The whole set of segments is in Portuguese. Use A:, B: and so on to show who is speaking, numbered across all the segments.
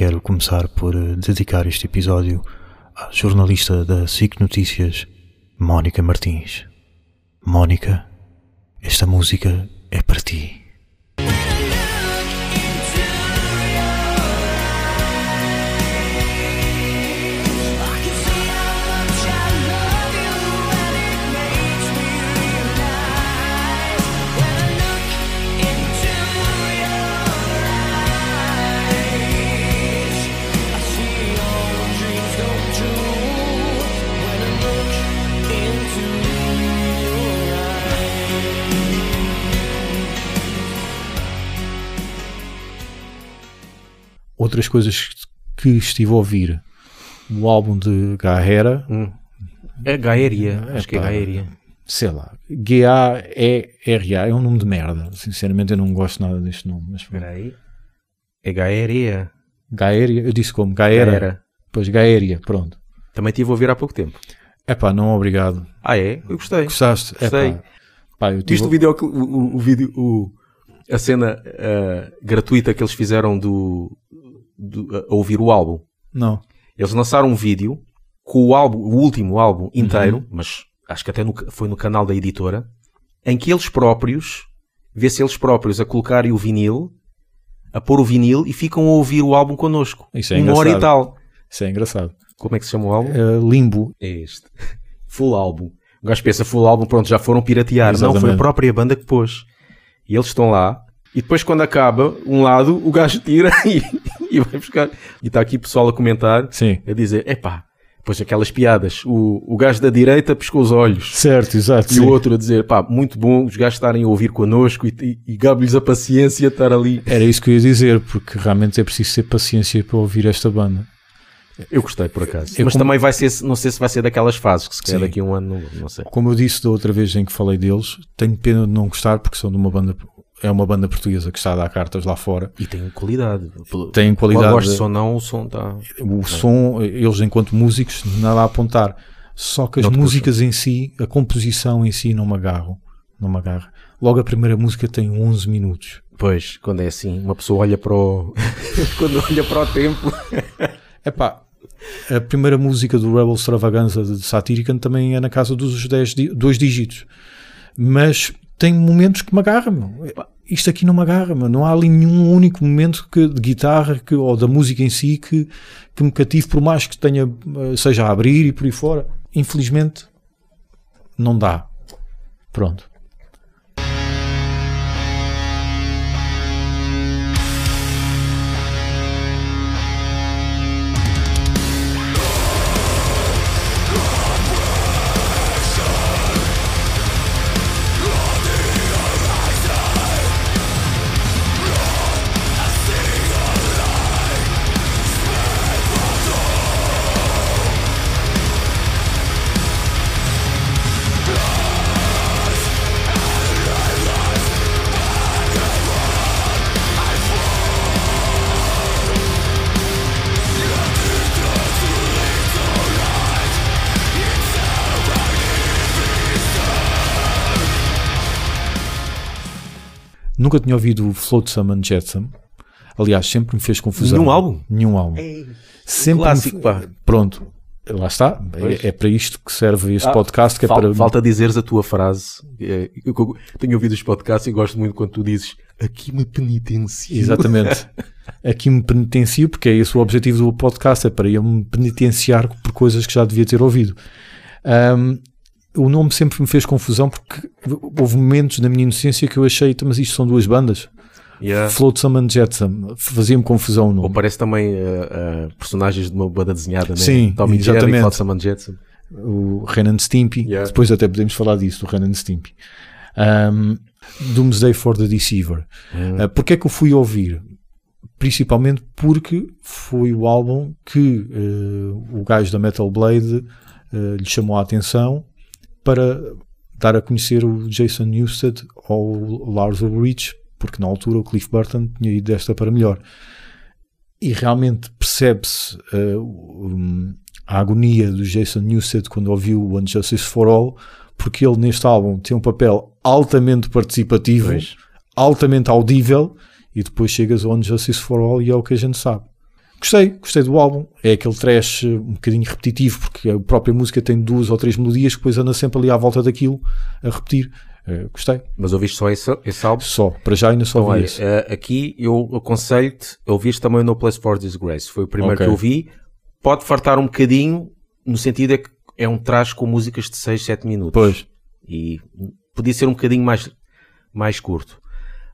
A: quero começar por eh, dedicar este episódio à jornalista da SIC Notícias, Mónica Martins. Mónica, esta música é para ti. Outras coisas que estive a ouvir. O álbum de Gaera.
B: Hum. É Gaéria,
A: É
B: acho que é
A: pá.
B: Gaéria.
A: Sei lá. G-A-E-R-A. É um nome de merda. Sinceramente, eu não gosto nada deste nome. Mas pronto.
B: Espera aí. É Gaéria.
A: Gaéria. Eu disse como? Gaera.
B: Gaera.
A: Pois, Gaéria. Pronto.
B: Também estive a ouvir há pouco tempo.
A: É pá, não obrigado.
B: Ah, é? Eu gostei.
A: Gostaste?
B: Gostei.
A: Epá. Pá, eu tive...
B: Viste o vídeo, o, o, o vídeo, o, a cena ah, gratuita que eles fizeram do, do- a ouvir o álbum?
A: Não.
B: Eles lançaram um vídeo com o álbum, o último álbum inteiro,
A: Uhum.
B: mas acho que até no- foi no canal da editora, em que eles próprios, vê-se eles próprios a colocarem o vinil, a pôr o vinil e ficam a ouvir o álbum connosco.
A: Isso é
B: Uma hora e
A: engraçado.
B: tal.
A: Isso é engraçado.
B: Como é que se chama o álbum?
A: Uh, limbo.
B: É este. Full álbum. O gajo pensa full álbum, pronto, já foram piratear. Não, foi a
A: Exatamente.
B: própria banda que pôs. E eles estão lá. E depois, quando acaba, um lado, o gajo tira e, e vai buscar. E está aqui pessoal a comentar,
A: Sim.
B: a dizer: epá, depois aquelas piadas. O, o gajo da direita pescou os olhos.
A: Certo, exato.
B: E
A: sim.
B: o outro a dizer: pá, muito bom os gajos estarem a ouvir connosco e, e, e a paciência de estar ali.
A: Era isso que eu ia dizer, porque realmente é preciso ter paciência para ouvir esta banda.
B: Eu gostei, por acaso.
A: Eu
B: Mas
A: como-
B: também vai ser, não sei se vai ser daquelas fases que se calhar daqui a um ano, não, não sei.
A: Como eu disse da outra vez em que falei deles, tenho pena de não gostar porque são de uma banda, é uma banda portuguesa que está a dar cartas lá fora.
B: E tem qualidade.
A: Tem qualidade.
B: Gosto ou não, o som está.
A: O som, eles enquanto músicos, nada a apontar. Só que as músicas em si, a composição em si não me agarro. Não me agarra. Logo a primeira música tem 11 minutos.
B: Pois, quando é assim, uma pessoa olha para o. quando olha para o tempo.
A: Epá, a primeira música do Rebel Extravaganza de Satirican também é na casa dos 10, di- dois dígitos. Mas tem momentos que me agarram, meu. Isto aqui não me agarra, meu. não há ali nenhum único momento que, de guitarra que, ou da música em si que, que me cative, por mais que tenha, eh, seja a abrir e por aí fora. Infelizmente, não dá. Pronto. Nunca tinha ouvido o Flotsam and Jetsam. Aliás, sempre me fez confusão.
B: Nenhum álbum?
A: Nenhum álbum. Sempre
B: clássico,
A: me...
B: pá.
A: Pronto. Lá está. É, é para isto que serve este
B: Ah,
A: podcast, que é
B: Fal-
A: para...
B: Falta dizeres a tua frase. É, eu, eu tenho ouvido os podcasts e gosto muito quando tu dizes aqui me penitencio.
A: Exatamente. Aqui me penitencio, porque é esse o objetivo do podcast, é para eu me penitenciar por coisas que já devia ter ouvido. Ahm, o nome sempre me fez confusão porque houve momentos na minha inocência que eu achei, "Então, mas isto são duas bandas.
B: Yeah.
A: Flotsam and Jetsam. Fazia-me confusão o
B: Ou
A: nome.
B: parece também uh, uh, personagens de uma banda desenhada, né?
A: Sim,
B: Tommy Jerry,
A: exatamente.
B: Flotsam and Jetsam.
A: O Ren and Stimpy.
B: Yeah.
A: Depois até podemos falar disso, do Ren and Stimpy. Ahm, Doomsday for the Deceiver.
B: Hum.
A: Uh, Porquê é que eu fui ouvir? Principalmente porque foi o álbum que uh, o gajo da Metal Blade lhe chamou a atenção para dar a conhecer o Jason Newsted ou o Lars Ulrich, porque na altura o Cliff Burton tinha ido desta para melhor. E realmente percebe-se uh, um, a agonia do Jason Newsted quando ouviu o Unjustice for All, porque ele neste álbum tem um papel altamente participativo,
B: Pois.
A: altamente audível, e depois chegas ao Unjustice for All e é o que a gente sabe. Gostei, gostei do álbum. É aquele trash eh, um bocadinho repetitivo, porque a própria música tem duas ou três melodias que depois anda sempre ali à volta daquilo a repetir. Uh, gostei.
B: Mas ouviste só esse, esse álbum?
A: Só, para já ainda só
B: Então,
A: vi
B: olha,
A: esse.
B: eh, aqui eu aconselho-te ouvir também o No Place for Disgrace. Foi o primeiro
A: Ok.
B: que eu vi. Pode fartar um bocadinho, no sentido é que é um traje com músicas de 6, 7 minutos.
A: Pois,
B: E podia ser um bocadinho mais, mais curto.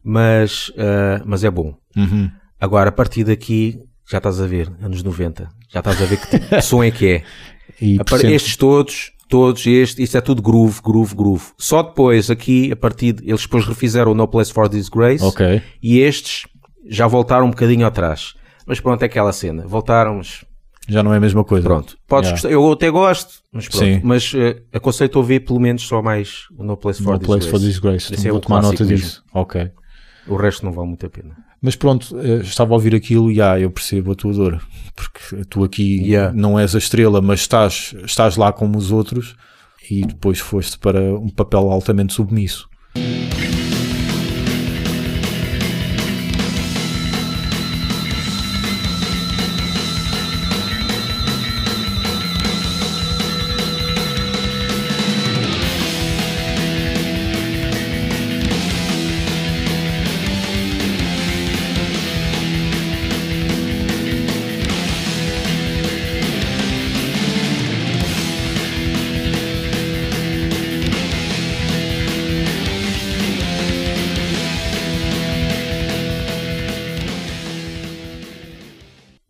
B: Mas, eh, mas é bom.
A: Uhum.
B: Agora, a partir daqui, já estás a ver, anos 90. Já estás a ver que tipo de som é que é.
A: E
B: Estes todos, todos, este, isto é tudo groove, groove, groove. Só depois, aqui, a partir, de- eles depois refizeram o No Place for Disgrace.
A: Ok.
B: E estes já voltaram um bocadinho atrás. Mas pronto, é aquela cena. Voltaram, mas
A: Já não é a mesma coisa.
B: pronto. Podes
A: Yeah.
B: gostar. Eu até gosto, mas pronto.
A: Sim.
B: Mas eh, aconselho a ouvir pelo menos só mais o No Place for
A: No Place
B: Disgrace.
A: for Disgrace.
B: Esse é
A: Vou
B: o
A: tomar nota
B: mesmo.
A: disso. Ok.
B: O resto não vale muito a pena.
A: Mas pronto, eh, estava a ouvir aquilo e ah, eu percebo a tua dor. Porque tu aqui
B: Yeah.
A: não és a estrela, mas estás, estás lá como os outros e depois foste para um papel altamente submisso.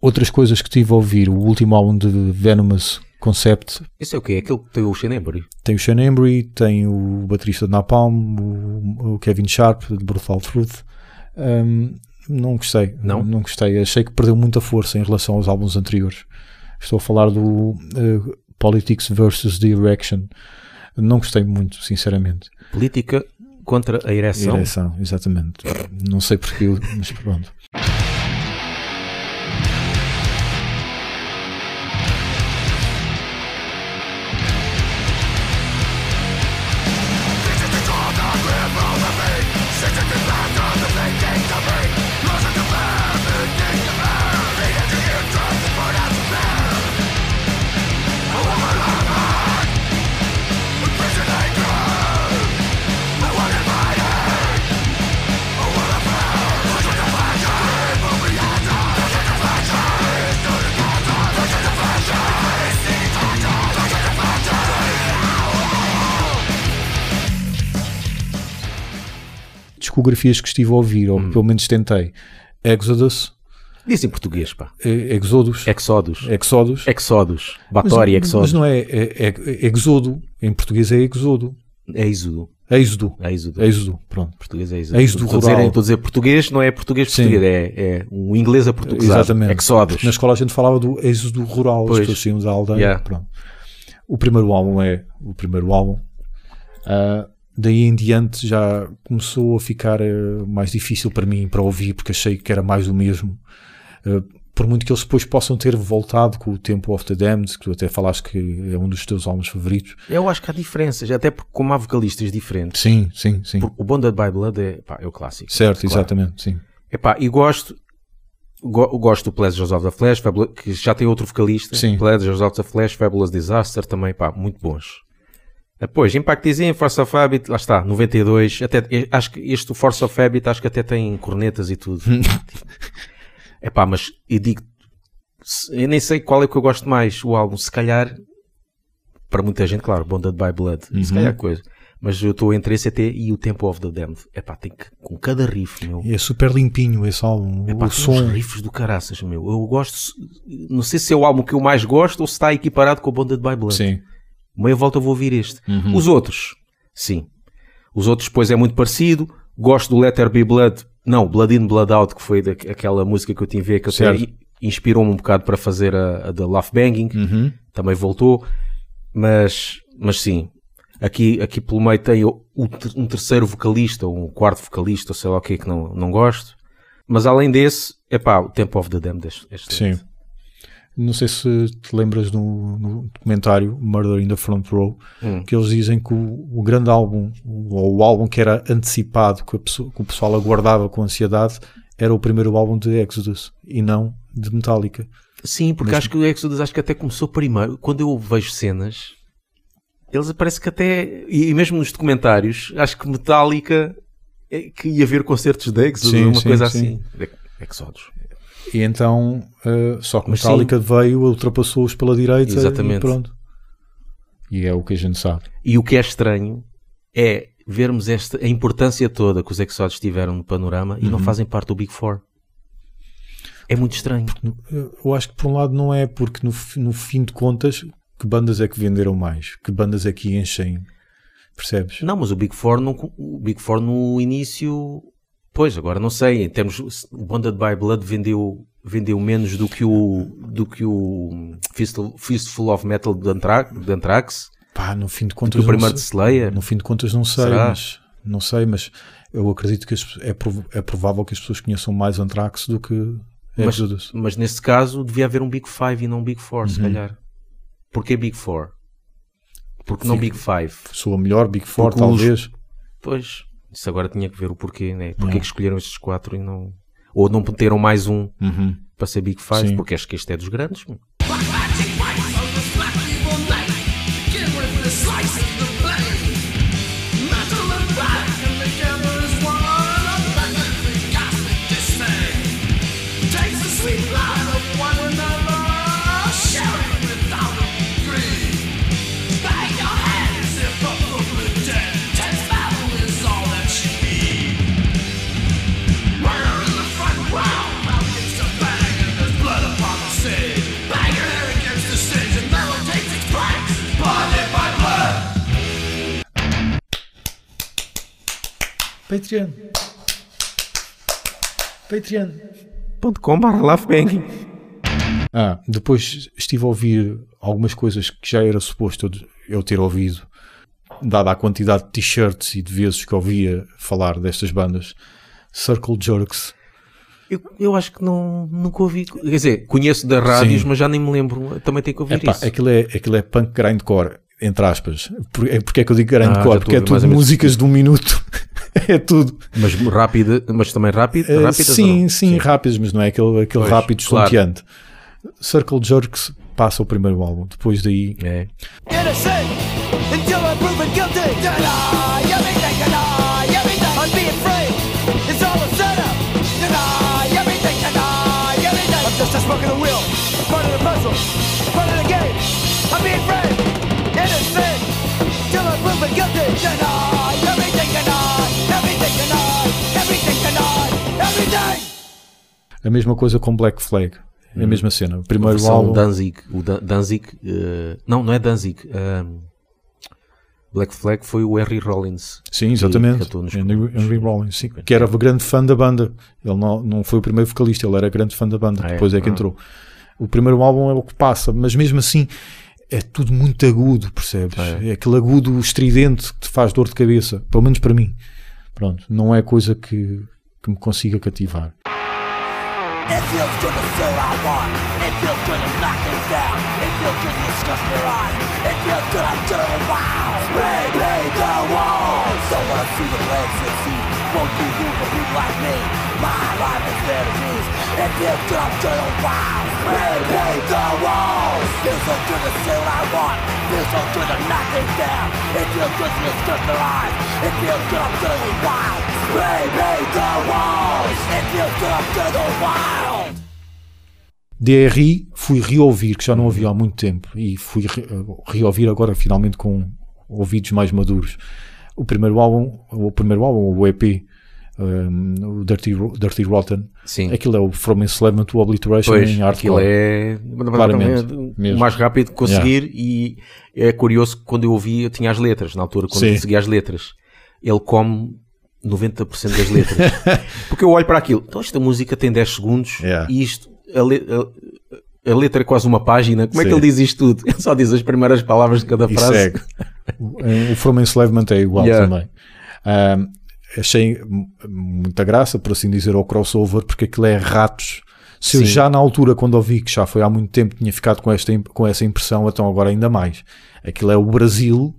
A: Outras coisas que tive a ouvir, o último álbum de Venomous Concept
B: Isso é o quê? É aquele que tem o Shane Embury?
A: tem o Sean Embry, tem o baterista de Napalm, o, o Kevin Sharp de Brutal Truth. Um, não gostei,
B: Não?
A: não gostei. Achei que perdeu muita força em relação aos álbuns anteriores. Estou a falar do uh, Politics versus the Erection. Não gostei muito, sinceramente.
B: Política contra a ereção.
A: Ereção, exatamente. Não sei porquê, mas pronto. Discografias que estive a ouvir, ou pelo menos tentei. Exodus,
B: Diz em português, pá.
A: eh, Exodus,
B: Exodus.
A: Exodus.
B: Exodus.
A: Mas-
B: Batória,
A: mas,
B: Exodus.
A: não é, é, é Exodo, em português é Exodo.
B: É Êxodo.
A: Êxodo,
B: É Êxodo.
A: Êxodo, pronto.
B: Português é Êxodo.
A: Êxodo
B: Estou
A: rural.
B: Estou a dizer português, não é português
A: Sim.
B: português, é, é um inglês a portuguesado.
A: Exatamente.
B: Exodus.
A: Na escola a gente falava do êxodo rural, as
B: Pois.
A: pessoas saíam da aldeia.
B: Yeah.
A: Pronto. O primeiro álbum é o primeiro álbum. Ah, daí em diante já começou a ficar eh, mais difícil para mim para ouvir, porque achei que era mais do mesmo. Ah, por muito que eles depois possam ter voltado com o Tempo of the Damned, que tu até falaste que é um dos teus álbuns favoritos.
B: Eu acho que há diferenças, até porque como há vocalistas diferentes.
A: Sim, sim, sim.
B: O Bonded by Blood é, pá, é o clássico.
A: Certo,
B: Claro.
A: exatamente, sim.
B: Epá, e gosto, go- gosto do Pleasures of the Flash, que já tem outro vocalista.
A: Sim.
B: Pleasures of the Flash, Fabulous Disaster também, pá, muito bons. Depois, Impact Force of Habit, lá está, 92. Até, acho que este Force of Habit, acho que até tem cornetas e tudo. É pá, mas eu digo, eu nem sei qual é que eu gosto mais, o álbum, se calhar, para muita gente, claro, Bonded by Blood, se calhar coisa. Mas eu estou entre esse até e o Tempo of the Damned. É pá, tem que, com cada riff, meu.
A: E é super limpinho esse álbum. O
B: tem uns
A: som.
B: riffs do caraças, meu. Eu gosto, não sei se é o álbum que eu mais gosto ou se está equiparado com o Bonded by Blood.
A: Sim.
B: Meia volta vou ouvir este.
A: Uhum.
B: Os outros, sim. Os outros, depois, é muito parecido. Gosto do Letter Be Blood. Não, Blood In, Blood Out, que foi da- aquela música que eu tive a ver, que até
A: Certo.
B: inspirou-me um bocado para fazer a, a da Love Banging.
A: Uhum.
B: Também voltou. Mas, mas sim. Aqui, aqui pelo meio tem um terceiro vocalista, ou um quarto vocalista, sei lá o que que não, não gosto. Mas além desse, é pá, o Tempo of the Damned é excelente.
A: Sim. Não sei se te lembras no, no documentário Murder in the Front Row
B: Hum.
A: que eles dizem que o, o grande álbum, ou o álbum que era antecipado, que, pessoa- que o pessoal aguardava com ansiedade, era o primeiro álbum de Exodus e não de Metallica.
B: Sim, porque
A: Mesmo-
B: acho que o Exodus acho que até começou primeiro. Quando eu vejo cenas, eles parece que até, e mesmo nos documentários, acho que Metallica é que ia ver concertos de Exodus,
A: Sim,
B: uma
A: sim,
B: coisa
A: sim.
B: assim. Exodus.
A: E então, eh, só que
B: Mas
A: Metallica veio, ultrapassou-os pela direita
B: Exatamente.
A: e pronto. E é o que a gente sabe.
B: E o que é estranho é vermos esta, a importância toda que os Exodus tiveram no panorama e não fazem parte do Big Four. É muito estranho.
A: Eu acho que por um lado não é porque no, no fim de contas, que bandas é que venderam mais? Que bandas é que enchem? Percebes?
B: Não, mas o Big Four, no, o Big Four no início, pois, agora não sei, em termos, o Bonded by Blood vendeu, vendeu menos do que o, do que o Fistful, Fistful of Metal de, Anthra, de Anthrax,
A: Pá, no fim de contas
B: o
A: não
B: primeiro de
A: sei.
B: Slayer.
A: No fim de contas não sei,
B: Será?
A: mas não sei, mas eu acredito que é, prov- é provável que as pessoas conheçam mais Anthrax do que
B: Mas,
A: Exodus.
B: mas nesse caso devia haver um Big Five e não um Big Four,
A: Uhum.
B: se calhar. Porquê Big Four? Porque não
A: Fica-
B: Big Five?
A: Sou a melhor, Big Four,
B: Porque os-
A: talvez.
B: Pois, isso agora tinha que ver o porquê, né? Porquê
A: Yeah.
B: que escolheram estes quatro e não... Ou não meteram mais um
A: Uhum.
B: para ser Big Five,
A: Sim.
B: porque acho que este é dos grandes. meu.
A: Patreon. Patreon.
B: .com barra Laughbang.
A: Ah, depois estive a ouvir algumas coisas que já era suposto eu, eu ter ouvido, dada a quantidade de t-shirts e de vezes que ouvia falar destas bandas. Circle Jerks.
B: Eu, eu acho que não, nunca ouvi. Quer dizer, conheço da rádios,
A: Sim.
B: mas já nem me lembro. Também tenho que ouvir
A: Epá,
B: isso.
A: aquilo, é, aquilo é punk grindcore, entre aspas. Por, é, porque é que eu digo grindcore?
B: Ah,
A: porque é tudo
B: ou menos
A: músicas de um minuto. é tudo.
B: Mas rápida, mas também rápida,
A: Eh,
B: rápidas
A: sim, sim, rápidas, mas não é aquele, aquele
B: Pois,
A: rápido
B: claro.
A: estonteante. Circle Jerks passa o primeiro álbum. Depois daí,
B: É.
C: innocent a
A: mesma coisa com Black Flag. É a mesma cena. O primeiro álbum.
B: Danzig. O Dan- Danzig. eh, não, não é Danzig. Black Flag foi o Harry Rollins.
A: Sim, exatamente. Henry. Henry Rollins, sim, que era grande fã da banda. Ele não, não foi o primeiro vocalista, ele era grande fã da banda.
B: Ah, é?
A: Depois é que
B: Ah.
A: entrou. O primeiro álbum é o que passa, mas mesmo assim é tudo muito agudo, percebes?
B: Ah,
A: É aquele agudo estridente que te faz dor de cabeça, pelo menos para mim. Pronto, não é coisa que, que me consiga cativar.
C: It feels good to say I want. It feels good to knock them down. It feels good to discuss their eyes. It feels good I'm doing wow. Spray paint the walls. Don't wanna see the blade succeed. Like me. My life is paint the walls. I want. Down. Good to discuss paint the walls. Wild.
A: DRI fui reouvir, que já não ouvi há muito tempo, e fui re- reouvir agora finalmente com ouvidos mais maduros. O primeiro álbum, o primeiro álbum, o EP, um, o Dirty, Dirty Rotten,
B: Sim.
A: aquilo é o From Enslavement to Obliteration
B: Pois,
A: em
B: aquilo
A: hardcore.
B: é
A: Claramente,
B: o
A: mesmo.
B: mais rápido de conseguir e é curioso que quando eu ouvi, eu tinha as letras, na altura, quando
A: Sim.
B: eu seguia as letras. Ele come 90% das letras. Porque eu olho para aquilo, então esta música tem 10 segundos
A: Yeah.
B: e isto, a, le- a- a letra é quase uma página. Como é que
A: Sim.
B: ele diz isto tudo? Ele só diz as primeiras palavras de cada
A: E
B: frase.
A: segue. O From Enslavement é igual
B: Yeah.
A: também. Um, achei muita graça, por assim dizer, ao crossover, porque aquilo é ratos. Se eu
B: Sim.
A: já na altura, quando ouvi, que já foi há muito tempo, tinha ficado com, esta, com essa impressão, então agora ainda mais. Aquilo é o Brasil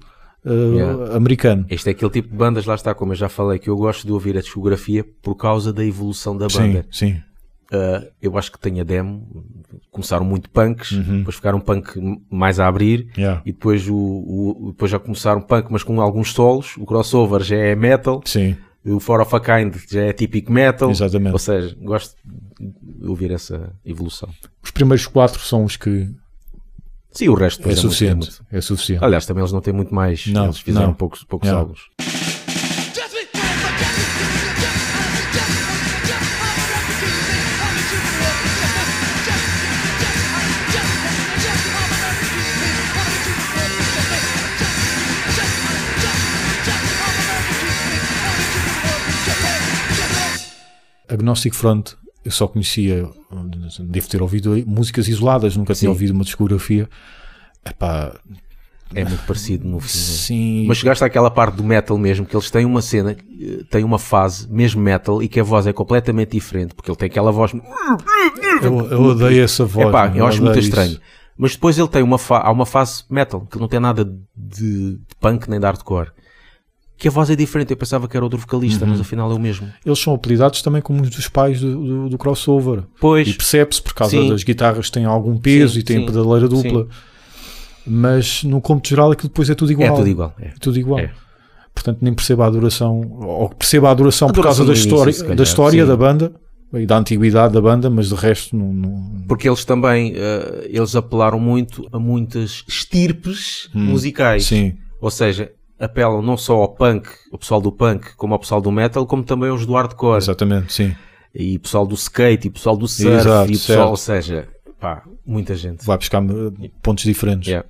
A: uh,
B: Yeah.
A: americano.
B: Este é aquele tipo de bandas, lá está, como eu já falei, que eu gosto de ouvir a discografia por causa da evolução da
A: Sim,
B: banda.
A: sim.
B: Uh, eu acho que tem a demo, começaram muito punks,
A: Uhum.
B: depois ficaram punk mais a abrir,
A: Yeah.
B: e depois, o, o- depois já começaram punk, mas com alguns solos. O crossover já é metal,
A: Sim,
B: o For of a Kind já é típico metal.
A: Exatamente.
B: Ou seja, gosto de ouvir essa evolução.
A: os primeiros quatro são os que
B: Sim, o resto
A: é
B: muito-
A: suficiente.
B: muito-
A: É suficiente.
B: Aliás, também eles não têm muito mais.
A: Não,
B: eles fizeram
A: não.
B: poucos, poucos
A: Yeah.
B: álbuns.
A: Agnostic Front eu só conhecia, devo ter ouvido aí, músicas isoladas, nunca tinha
B: Sim.
A: ouvido uma discografia. Epá,
B: É muito parecido no fim.
A: sim,
B: Mas chegaste àquela parte do metal mesmo, que eles têm uma cena, eh, têm uma fase, mesmo metal, e que a voz é completamente diferente, porque ele tem aquela voz.
A: eu, eu odeio essa voz.
B: Epá, eu acho muito
A: odeio
B: estranho.
A: isso.
B: Mas depois ele tem uma, fa há uma fase metal, que não tem nada de, de punk nem de hardcore. Que a voz é diferente. Eu pensava que era outro vocalista,
A: Uhum.
B: mas afinal é o mesmo.
A: Eles são apelidados também como os dos pais do, do- do crossover.
B: Pois,
A: E percebe-se por causa
B: Sim.
A: das guitarras têm algum peso
B: Sim,
A: e têm
B: sim,
A: pedaleira dupla. Mas no cômputo geral aquilo depois é tudo igual.
B: é tudo igual. é.
A: É tudo igual.
B: É.
A: Portanto, nem percebo a adoração, ou percebo a adoração
B: A
A: por causa da história,
B: calhar,
A: da, história da banda e da antiguidade da banda, mas de resto não. não-
B: Porque eles também, eh, eles apelaram muito a muitas estirpes musicais.
A: Hum, Sim,
B: Ou seja, apelam não só ao punk, o pessoal do punk, como ao pessoal do metal, como também aos do hardcore.
A: exatamente, sim.
B: E o pessoal do skate, e o pessoal do surf,
A: Exato,
B: e pessoal,
A: certo.
B: ou seja, pá, muita gente.
A: Vai buscar pontos diferentes.
B: Yeah.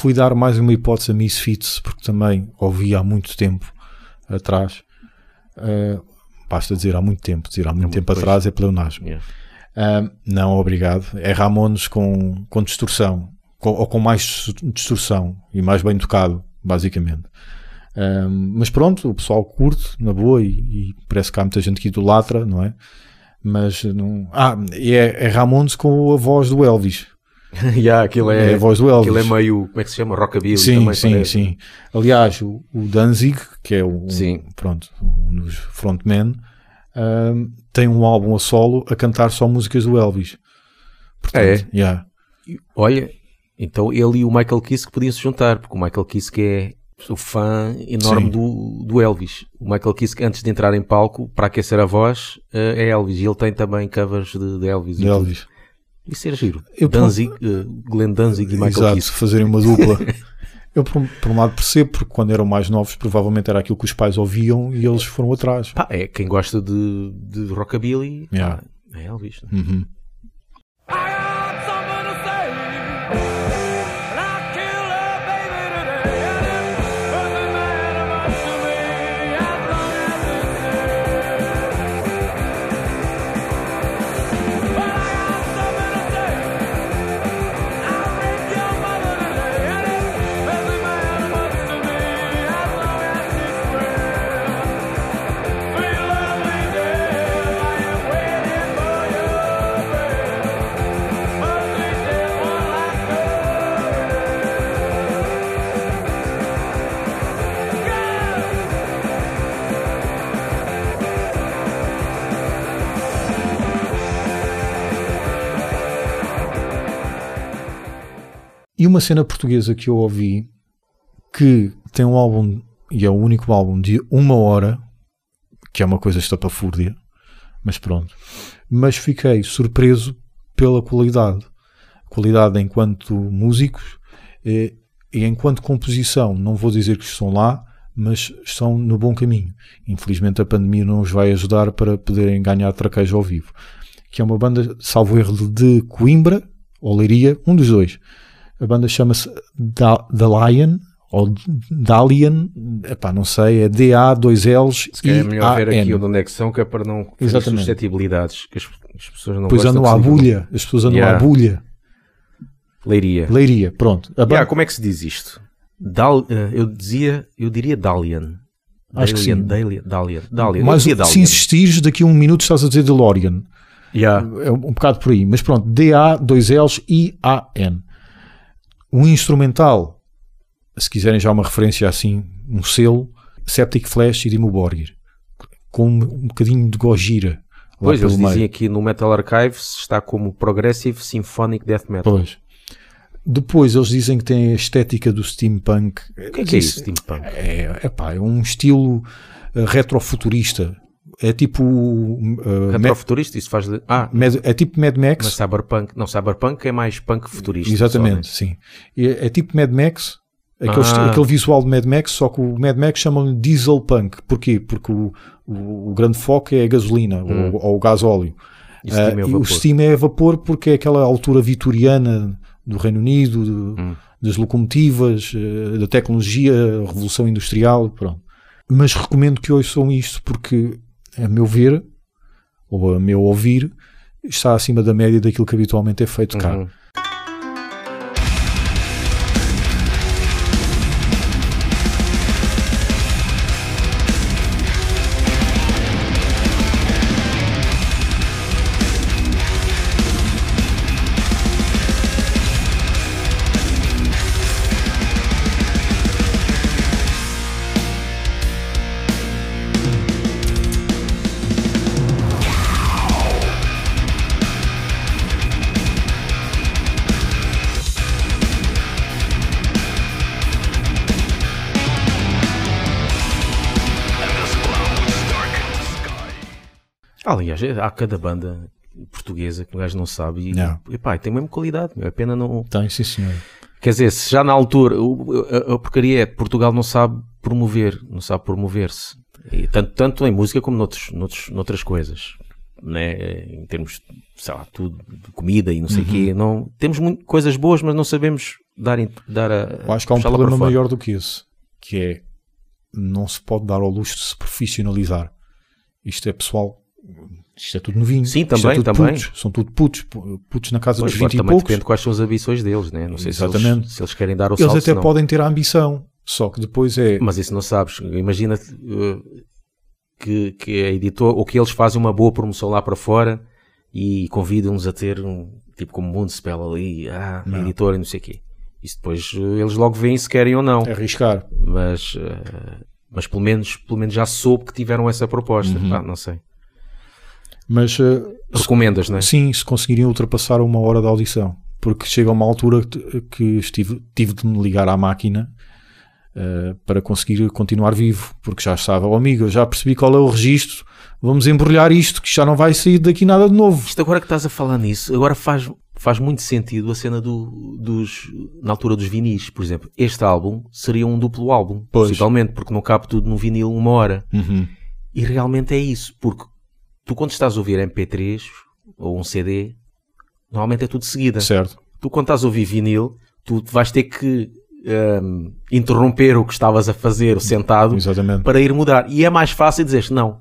A: Fui dar mais uma hipótese a Misfits, porque também ouvi há muito tempo atrás. Eh, basta dizer há muito tempo, dizer há muito tempo
B: pois.
A: atrás é pleonasmo.
B: Yeah.
A: Ah, não, obrigado. É Ramones com, com distorção, com- ou com mais distorção e mais bem tocado, basicamente. Ah, mas pronto, o pessoal curte, na boa, e, e parece que há muita gente que idolatra, não é? Mas não. Ah, e é, é Ramones com a voz do Elvis.
B: yeah, aquilo
A: É,
B: é,
A: a voz do Elvis.
B: aquilo é meio, como é que se chama? Rockabilly
A: Sim,
B: também
A: sim,
B: parece.
A: sim. Aliás, o, o Danzig, que é o,
B: Sim.
A: pronto, um dos frontmen, ah, tem um álbum a solo a cantar só músicas do Elvis. Portanto,
B: É?
A: yeah.
B: Olha, então ele e o Michael Kiske podiam se juntar, porque o Michael Kiske é o fã enorme
A: Sim.
B: do, do Elvis. O Michael Kiske, antes de entrar em palco, para aquecer a voz, eh, é Elvis. E ele tem também covers de, de Elvis.
A: de. Elvis.
B: Isso era giro.
A: Eu,
B: Danzig, eh, Glenn Danzig e Michael
A: Exato, fazerem uma dupla. Eu, por, um- por um lado, percebo, porque quando eram mais novos, provavelmente era aquilo que os pais ouviam e eles foram atrás.
B: Pá, é quem gosta de, de rockabilly, pá,
A: Yeah.
B: é Elvis.
A: Uhum. E uma cena portuguesa que eu ouvi que tem um álbum, e é o único álbum de uma hora, que é uma coisa estapafúrdia, mas pronto. Mas fiquei surpreso pela qualidade. Qualidade enquanto músicos eh, e enquanto composição. Não vou dizer que estão lá, mas estão no bom caminho. Infelizmente a pandemia não os vai ajudar para poderem ganhar traquejo ao vivo. Que é uma banda, salvo erro, de Coimbra, ou Leiria, um dos dois. A banda chama-se Da- The Lion, ou Dalian, epá, não sei, é D-A-2-Ls
B: Se calhar é melhor ver aqui onde é que são, que é para não
A: Exatamente.
B: suscetibilidades, que as, as pessoas não gostam
A: andam à bulha, as pessoas andam
B: Yeah.
A: à bulha.
B: Leiria.
A: Leiria, pronto. A banda,
B: Yeah, como é que se diz isto? Dal, eh, eu dizia, eu diria Dalian.
A: Acho que sim.
B: Dalian, Dalian, Dalian.
A: Mas se
B: Dalian.
A: insistires, daqui a um minuto estás a dizer DeLorean.
B: Yeah.
A: É um, um bocado por aí. Mas pronto, D-A-2-Ls I-A-N. Um instrumental, se quiserem já uma referência assim, um selo, Septic Flash e Dimmu Borgir. Com um, bocadinho de Gojira.
B: Pois, eles
A: meio.
B: dizem aqui no Metal Archives está como Progressive Symphonic Death Metal.
A: Pois. Depois eles dizem que tem a estética do steampunk.
B: O que é que é isso, steampunk?
A: É, epá, é um estilo eh, retrofuturista. É tipo. uh,
B: Retrofuturista, isso faz... de- Ah,
A: Mad- é tipo Mad Max.
B: mas Cyberpunk... Não, Cyberpunk é mais punk futurista.
A: Exatamente,
B: né?
A: sim. É, é tipo Mad Max, aquele,
B: Ah.
A: aquele visual de Mad Max, só que o Mad Max chamam-lhe Diesel Punk. Porquê? Porque o, o, o grande foco é a gasolina
B: Hum.
A: ou, ou o gás óleo.
B: E Steam é o
A: Ah, e o. Steam é a vapor porque é aquela altura vitoriana do Reino Unido, do-
B: Hum.
A: das locomotivas, eh, da tecnologia, revolução industrial, pronto. Mas recomendo que ouçam isto porque, a meu ver, ou a meu ouvir, está acima da média daquilo que habitualmente é feito cá.
B: Uhum. Aliás, há cada banda portuguesa que o gajo não sabe e,
A: Não.
B: e pá, tem mesmo qualidade. meu. É pena não...
A: Tem, sim senhor.
B: Quer dizer, se já na altura a, a porcaria é que Portugal não sabe promover, não sabe promover-se. Tanto, tanto em música como noutros, noutros, noutras coisas. Né? Em termos, sei lá, tudo, de comida e não sei o
A: Uhum.
B: quê. Não, temos muito, coisas boas, mas não sabemos dar, dar a.
A: Eu acho que há um problema maior do que esse, que é não se pode dar ao luxo de se profissionalizar. Isto é pessoal, isto é tudo novinho.
B: Sim,
A: é
B: também,
A: tudo
B: também.
A: Putos, são tudo putos, pu- putos na casa
B: Pois,
A: dos
B: claro,
A: 20 e
B: também
A: poucos.
B: depende quais são as ambições deles, né? Não sei se
A: Exatamente.
B: eles, se eles querem dar o
A: Eles
B: salto.
A: até
B: senão-
A: podem ter a ambição, só que depois é.
B: Mas isso não sabes. Imagina uh, que, que a editor, ou que eles fazem uma boa promoção lá para fora e convidam-nos a ter um tipo como Municipal ali, ah,
A: Não.
B: editor e não sei o quê. Isso depois uh, eles logo veem se querem ou não.
A: arriscar.
B: Mas, uh, mas pelo, menos, pelo menos já soube que tiveram essa proposta.
A: Uhum.
B: Pá, não sei.
A: Mas eh,
B: Recomendas, não é?
A: sim, se conseguirem ultrapassar uma hora de audição, porque chega uma altura que- que estive, tive de me ligar à máquina eh, para conseguir continuar vivo, porque já estava, oh, amigo, eu já percebi qual é o registro, vamos embrulhar isto, que já não vai sair daqui nada de novo.
B: Isto agora que estás a falar nisso, agora faz, faz muito sentido a cena do, dos, na altura dos vinis, por exemplo. Este álbum seria um duplo álbum,
A: Pois.
B: possivelmente, porque não cabe tudo no vinil uma hora.
A: Uhum.
B: E realmente é isso, porque tu quando estás a ouvir MP3 ou um CD, normalmente é tudo de seguida.
A: Certo.
B: Tu quando estás a ouvir vinil, tu vais ter que hum, interromper o que estavas a fazer sentado
A: Exatamente.
B: para ir mudar. E é mais fácil dizer não.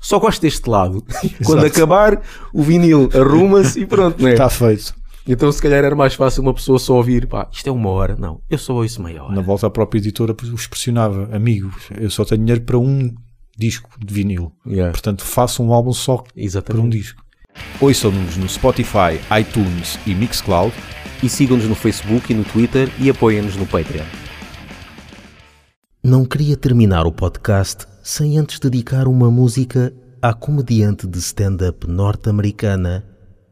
B: Só gosto deste lado. Quando acabar, o vinil arruma-se e pronto, não é?
A: Está feito.
B: Então se calhar era mais fácil uma pessoa só ouvir, pá, isto é uma hora. Não, eu só ouço meia hora.
A: Na volta a própria editora os pressionava, amigos, eu só tenho dinheiro para um disco de vinil.
B: Yeah,
A: Portanto, façam um álbum só para um
B: exatamente.
A: disco.
D: Ouçam-nos no Spotify, iTunes e Mixcloud.
B: E sigam-nos no Facebook e no Twitter e apoiem-nos no Patreon.
E: Não queria terminar o podcast sem antes dedicar uma música à comediante de stand-up norte-americana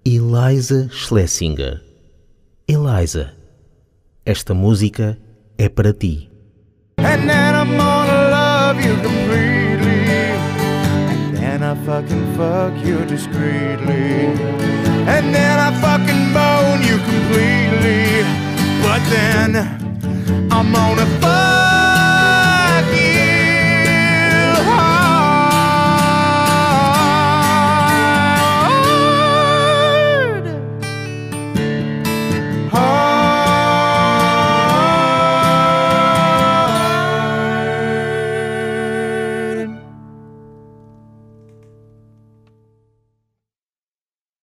E: Eliza Schlesinger. Eliza, esta música é para ti.
C: Then I fucking fuck you discreetly. And then I fucking bone you completely. But then I'm gonna fuck